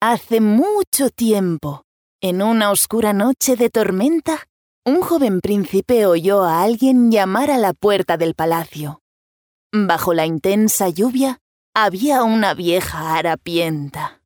Hace mucho tiempo, en una oscura noche de tormenta, un joven príncipe oyó a alguien llamar a la puerta del palacio. Bajo la intensa lluvia había una vieja harapienta.